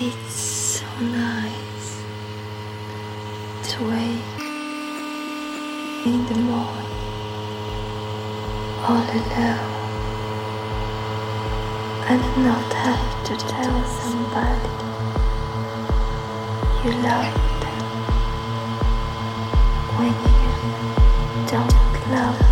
It's so nice to wake in the morning. All alone. And not have to tell somebody you love them when you don't love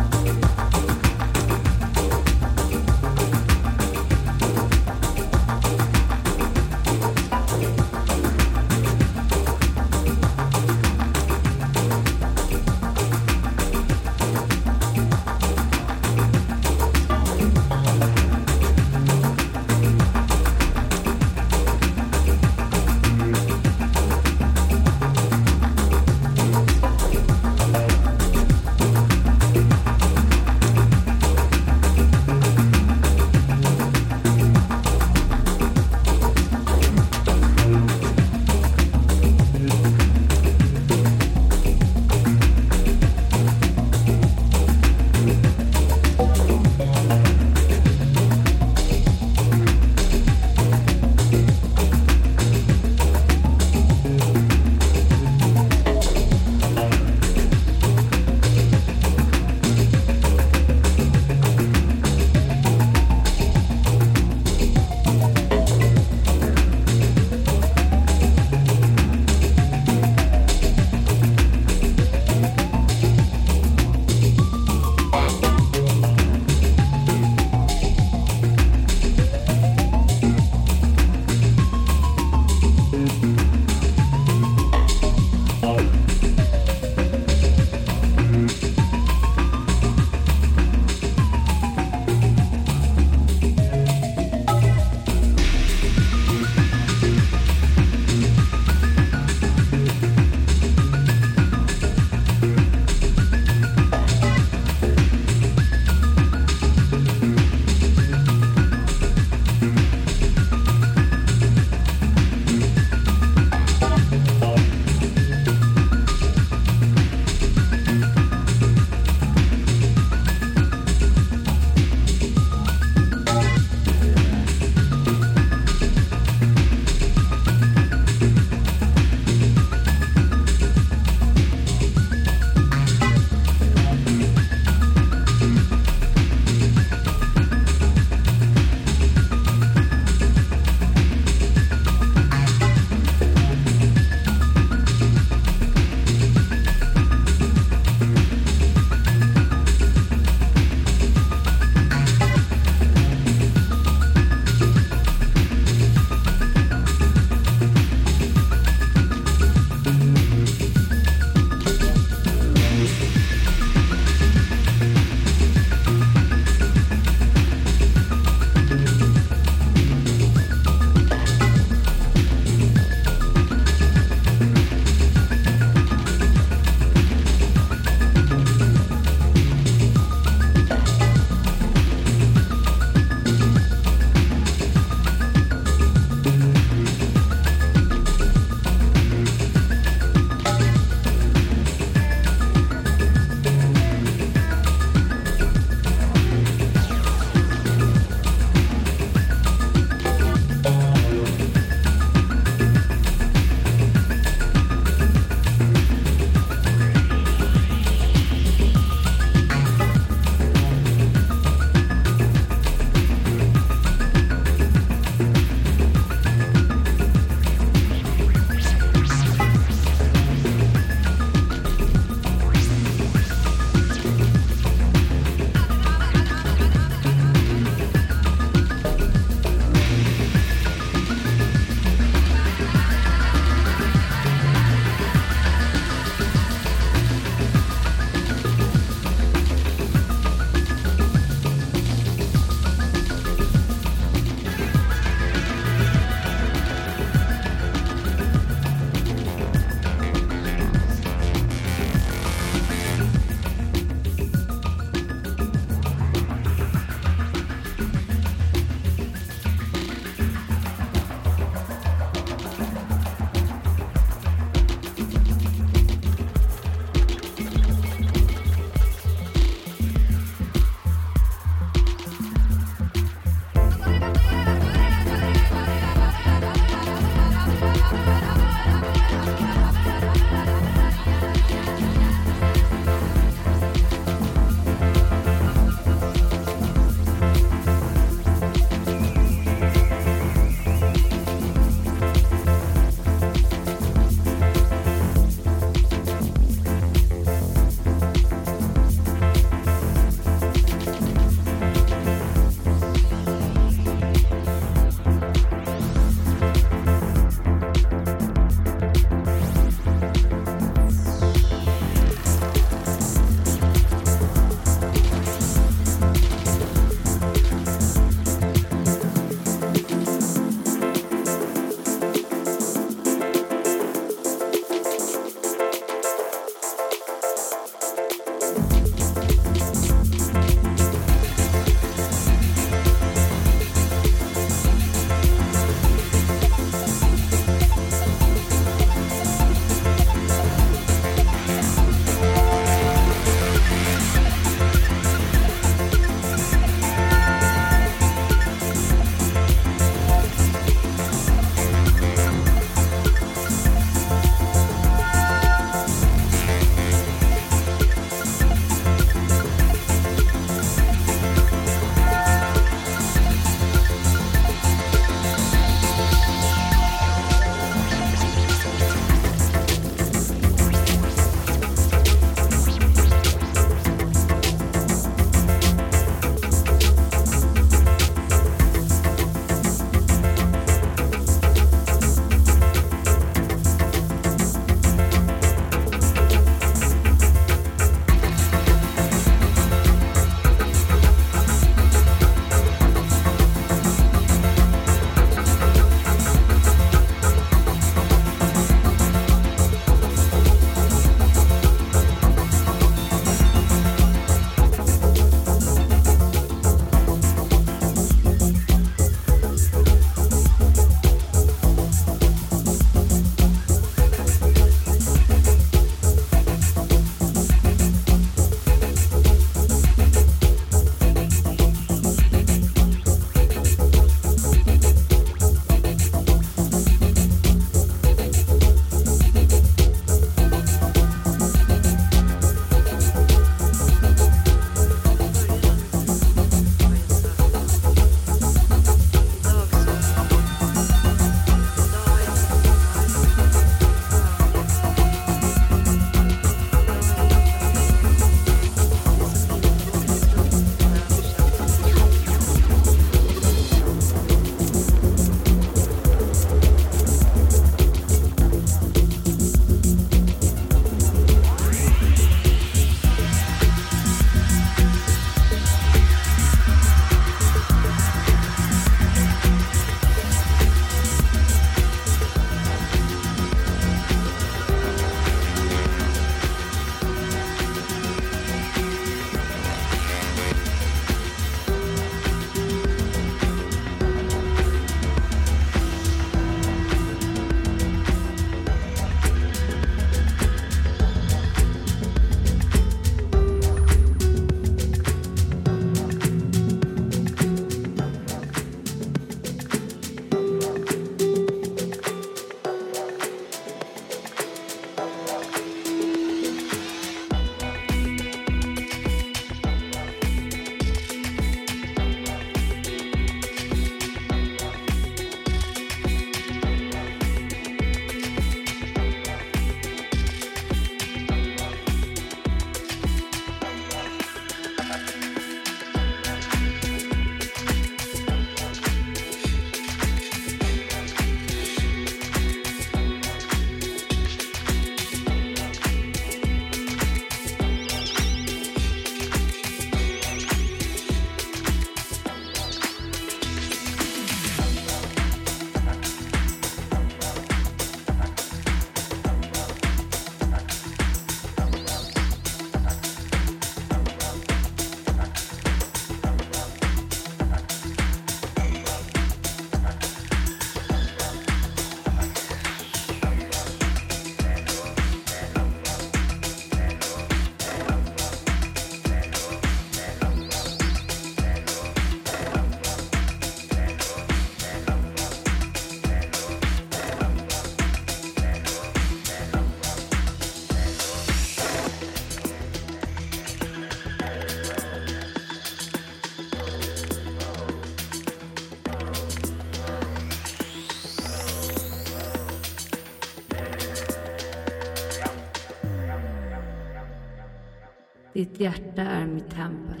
Ditt hjärta är mitt tempel.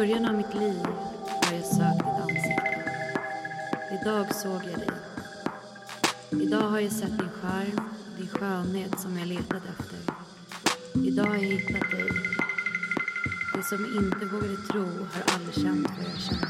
Början av mitt liv har jag sökt ditt ansikte. Idag såg jag dig. Idag har jag sett din charm, din skönhet som jag letat efter. Idag har jag hittat dig. Det som inte vågade tro har aldrig känt vad jag känner.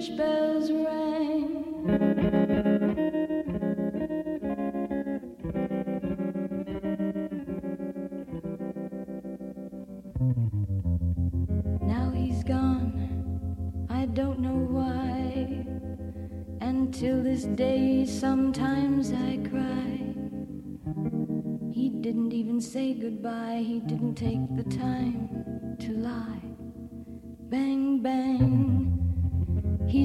Church bells rang. Now he's gone, I don't know why. And till this day, sometimes I cry. He didn't even say goodbye, he didn't take the time to lie. Bang, bang,